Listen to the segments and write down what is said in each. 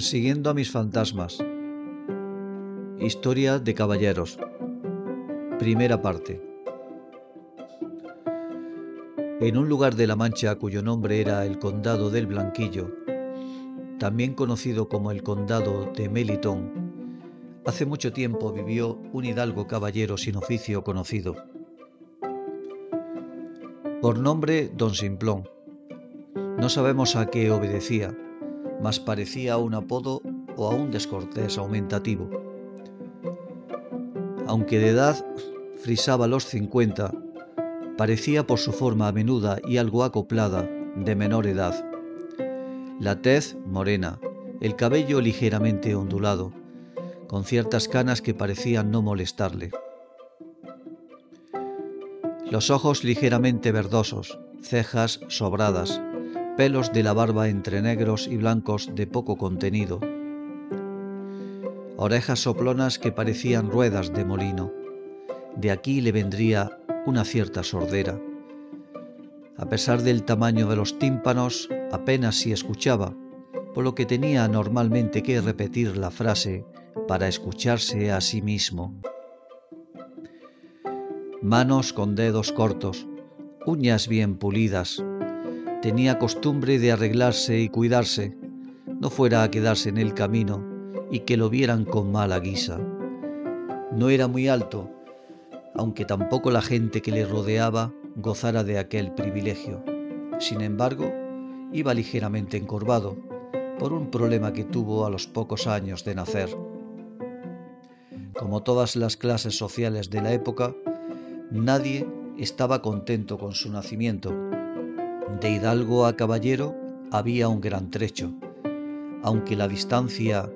Persiguiendo a mis fantasmas. Historia de caballeros. Primera parte. En un lugar de La Mancha cuyo nombre era el Condado del Blanquillo, también conocido como el Condado de Melitón, hace mucho tiempo vivió un hidalgo caballero sin oficio conocido. Por nombre Don Simplón. No sabemos a qué obedecía, mas parecía un apodo o a un descortés aumentativo. Aunque de edad frisaba los 50, parecía por su forma menuda y algo acoplada de menor edad. La tez morena, el cabello ligeramente ondulado, con ciertas canas que parecían no molestarle. Los ojos ligeramente verdosos, cejas sobradas, pelos de la barba entre negros y blancos de poco contenido, orejas soplonas que parecían ruedas de molino. De aquí le vendría una cierta sordera. A pesar del tamaño de los tímpanos, apenas si escuchaba, por lo que tenía normalmente que repetir la frase para escucharse a sí mismo. Manos con dedos cortos, uñas bien pulidas, tenía costumbre de arreglarse y cuidarse, no fuera a quedarse en el camino y que lo vieran con mala guisa. No era muy alto, aunque tampoco la gente que le rodeaba gozara de aquel privilegio. Sin embargo, iba ligeramente encorvado por un problema que tuvo a los pocos años de nacer. Como todas las clases sociales de la época, nadie estaba contento con su nacimiento de hidalgo a caballero había un gran trecho, aunque la distancia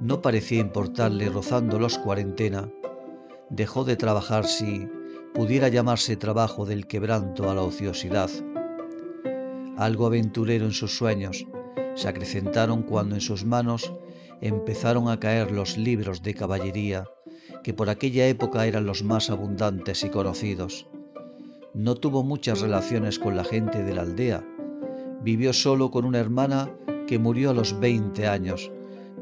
no parecía importarle rozando los cuarentena, dejó de trabajar si pudiera llamarse trabajo del quebranto a la ociosidad. Algo aventurero en sus sueños, se acrecentaron cuando en sus manos empezaron a caer los libros de caballería, que por aquella época eran los más abundantes y conocidos. No tuvo muchas relaciones con la gente de la aldea. Vivió solo con una hermana que murió a los 20 años,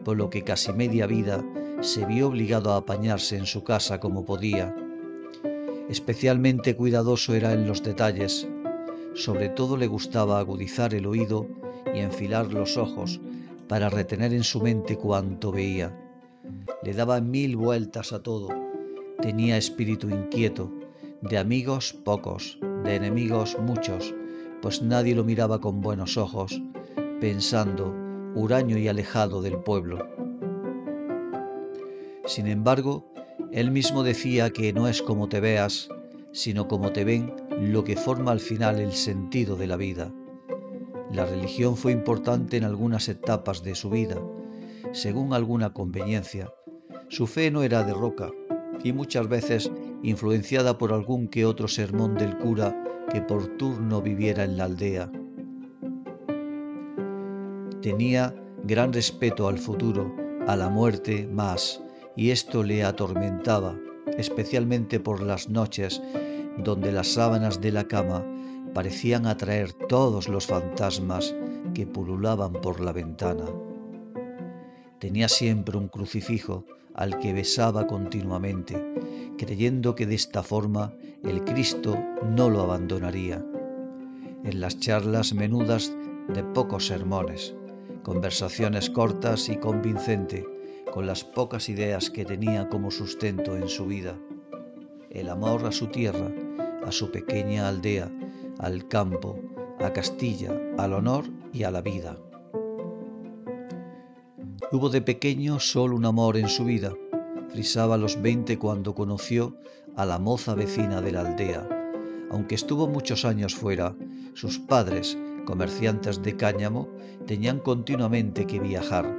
por lo que casi media vida se vio obligado a apañarse en su casa como podía. Especialmente cuidadoso era en los detalles. Sobre todo le gustaba agudizar el oído y enfilar los ojos para retener en su mente cuanto veía. Le daba mil vueltas a todo. Tenía espíritu inquieto de amigos pocos, de enemigos muchos, pues nadie lo miraba con buenos ojos, pensando, huraño y alejado del pueblo. Sin embargo, él mismo decía que no es como te veas, sino como te ven lo que forma al final el sentido de la vida. La religión fue importante en algunas etapas de su vida, según alguna conveniencia. Su fe no era de roca y muchas veces influenciada por algún que otro sermón del cura que por turno viviera en la aldea. Tenía gran respeto al futuro, a la muerte más, y esto le atormentaba, especialmente por las noches donde las sábanas de la cama parecían atraer todos los fantasmas que pululaban por la ventana. Tenía siempre un crucifijo al que besaba continuamente, creyendo que de esta forma el Cristo no lo abandonaría. En las charlas menudas de pocos sermones, conversaciones cortas y convincente, con las pocas ideas que tenía como sustento en su vida, el amor a su tierra, a su pequeña aldea, al campo, a Castilla, al honor y a la vida. Hubo de pequeño solo un amor en su vida. Frisaba los veinte cuando conoció a la moza vecina de la aldea. Aunque estuvo muchos años fuera, sus padres, comerciantes de cáñamo, tenían continuamente que viajar,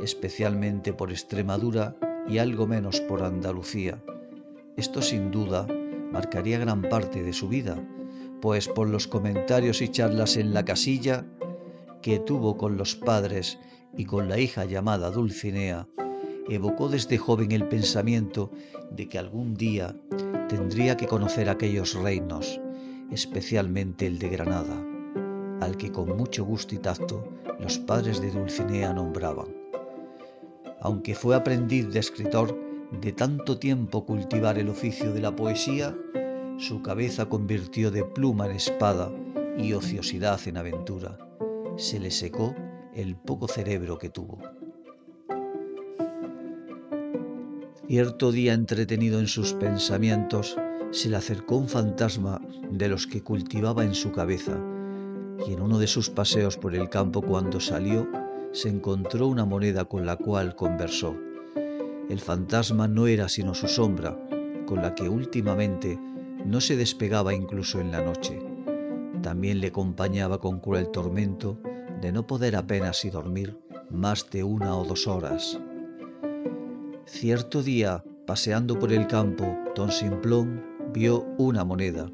especialmente por Extremadura y algo menos por Andalucía. Esto sin duda marcaría gran parte de su vida, pues por los comentarios y charlas en la casilla que tuvo con los padres y con la hija llamada Dulcinea, evocó desde joven el pensamiento de que algún día tendría que conocer aquellos reinos, especialmente el de Granada, al que con mucho gusto y tacto los padres de Dulcinea nombraban. aunque fue aprendiz de escritor, de tanto tiempo cultivar el oficio de la poesía, su cabeza convirtió de pluma en espada y ociosidad en aventura. Se le secó el poco cerebro que tuvo. Cierto día entretenido en sus pensamientos, se le acercó un fantasma de los que cultivaba en su cabeza, y en uno de sus paseos por el campo cuando salió, se encontró una moneda con la cual conversó. El fantasma no era sino su sombra, con la que últimamente no se despegaba incluso en la noche. También le acompañaba con cruel tormento de no poder apenas y dormir más de una o dos horas. Cierto día, paseando por el campo, don Simplón vio una moneda.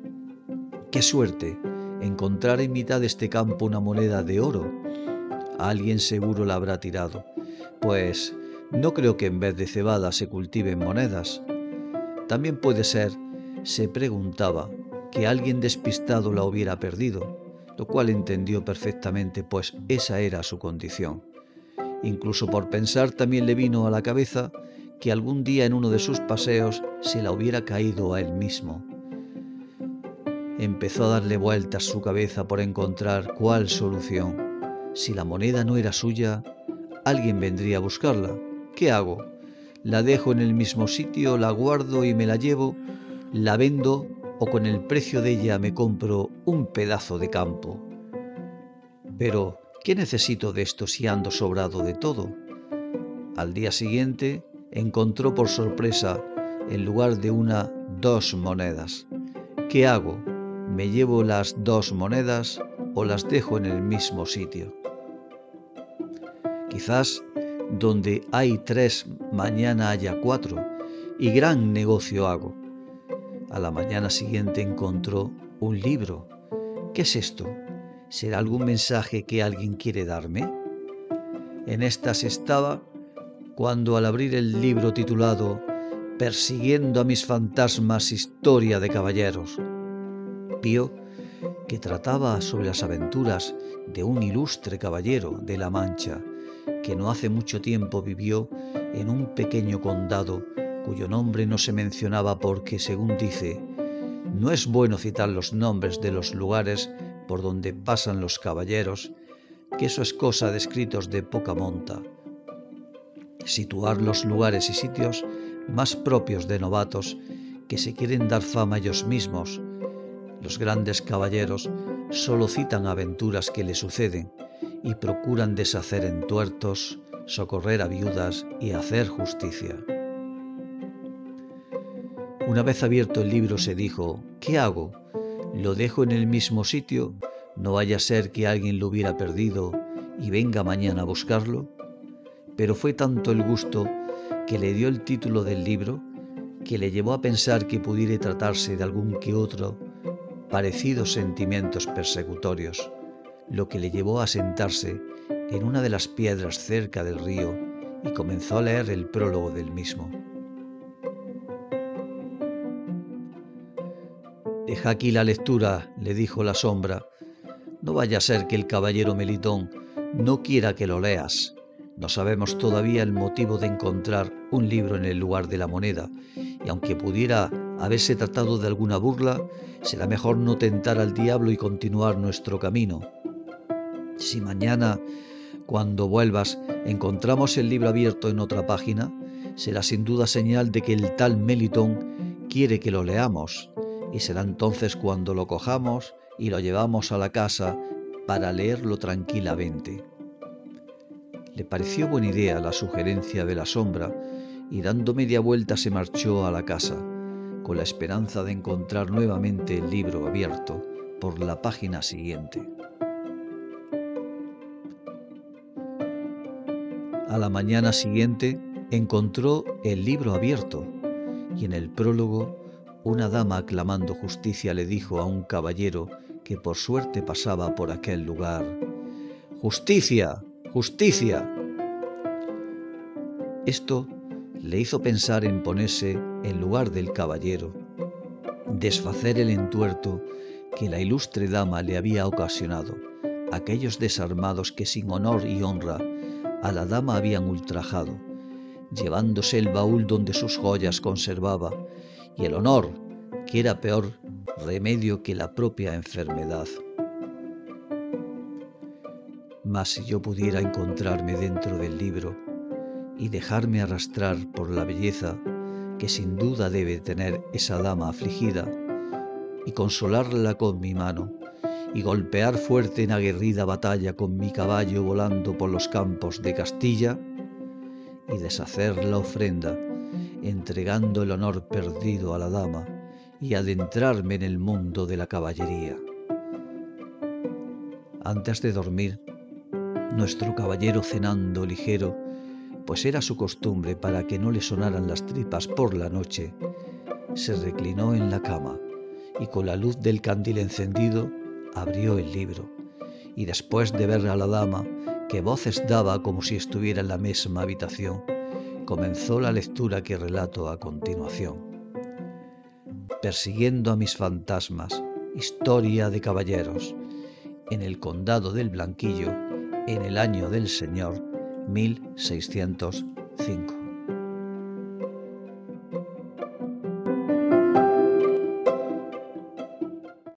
¡Qué suerte! Encontrar en mitad de este campo una moneda de oro. Alguien seguro la habrá tirado, pues no creo que en vez de cebada se cultiven monedas. También puede ser, se preguntaba, que alguien despistado la hubiera perdido, lo cual entendió perfectamente, pues esa era su condición. Incluso por pensar también le vino a la cabeza que algún día en uno de sus paseos se la hubiera caído a él mismo. Empezó a darle vueltas su cabeza por encontrar cuál solución. Si la moneda no era suya, alguien vendría a buscarla. ¿Qué hago? ¿La dejo en el mismo sitio, la guardo y me la llevo? ¿La vendo o con el precio de ella me compro un pedazo de campo. Pero, ¿qué necesito de esto si ando sobrado de todo? Al día siguiente encontró por sorpresa, en lugar de una, dos monedas. ¿Qué hago? ¿Me llevo las dos monedas o las dejo en el mismo sitio? Quizás donde hay tres, mañana haya cuatro, y gran negocio hago. A la mañana siguiente encontró un libro. ¿Qué es esto? ¿Será algún mensaje que alguien quiere darme? En estas estaba cuando al abrir el libro titulado Persiguiendo a mis fantasmas, historia de caballeros, vio que trataba sobre las aventuras de un ilustre caballero de La Mancha que no hace mucho tiempo vivió en un pequeño condado cuyo nombre no se mencionaba porque, según dice, no es bueno citar los nombres de los lugares por donde pasan los caballeros, que eso es cosa de escritos de poca monta. Situar los lugares y sitios más propios de novatos que se quieren dar fama ellos mismos. Los grandes caballeros solo citan aventuras que le suceden y procuran deshacer entuertos, socorrer a viudas y hacer justicia. Una vez abierto el libro se dijo, ¿qué hago? ¿Lo dejo en el mismo sitio? ¿No vaya a ser que alguien lo hubiera perdido y venga mañana a buscarlo? Pero fue tanto el gusto que le dio el título del libro que le llevó a pensar que pudiera tratarse de algún que otro parecidos sentimientos persecutorios, lo que le llevó a sentarse en una de las piedras cerca del río y comenzó a leer el prólogo del mismo. Deja aquí la lectura, le dijo la sombra. No vaya a ser que el caballero Melitón no quiera que lo leas. No sabemos todavía el motivo de encontrar un libro en el lugar de la moneda, y aunque pudiera haberse tratado de alguna burla, será mejor no tentar al diablo y continuar nuestro camino. Si mañana, cuando vuelvas, encontramos el libro abierto en otra página, será sin duda señal de que el tal Melitón quiere que lo leamos y será entonces cuando lo cojamos y lo llevamos a la casa para leerlo tranquilamente. Le pareció buena idea la sugerencia de la sombra y dando media vuelta se marchó a la casa, con la esperanza de encontrar nuevamente el libro abierto por la página siguiente. A la mañana siguiente encontró el libro abierto y en el prólogo una dama aclamando justicia le dijo a un caballero que por suerte pasaba por aquel lugar, Justicia, justicia. Esto le hizo pensar en ponerse en lugar del caballero, desfacer el entuerto que la ilustre dama le había ocasionado, aquellos desarmados que sin honor y honra a la dama habían ultrajado, llevándose el baúl donde sus joyas conservaba, y el honor, que era peor remedio que la propia enfermedad. Mas si yo pudiera encontrarme dentro del libro y dejarme arrastrar por la belleza que sin duda debe tener esa dama afligida, y consolarla con mi mano, y golpear fuerte en aguerrida batalla con mi caballo volando por los campos de Castilla, y deshacer la ofrenda, entregando el honor perdido a la dama, y adentrarme en el mundo de la caballería. Antes de dormir, nuestro caballero cenando ligero, pues era su costumbre para que no le sonaran las tripas por la noche, se reclinó en la cama y con la luz del candil encendido abrió el libro y después de ver a la dama que voces daba como si estuviera en la misma habitación, comenzó la lectura que relato a continuación. Persiguiendo a mis fantasmas, historia de caballeros, en el condado del Blanquillo, en el año del Señor 1605.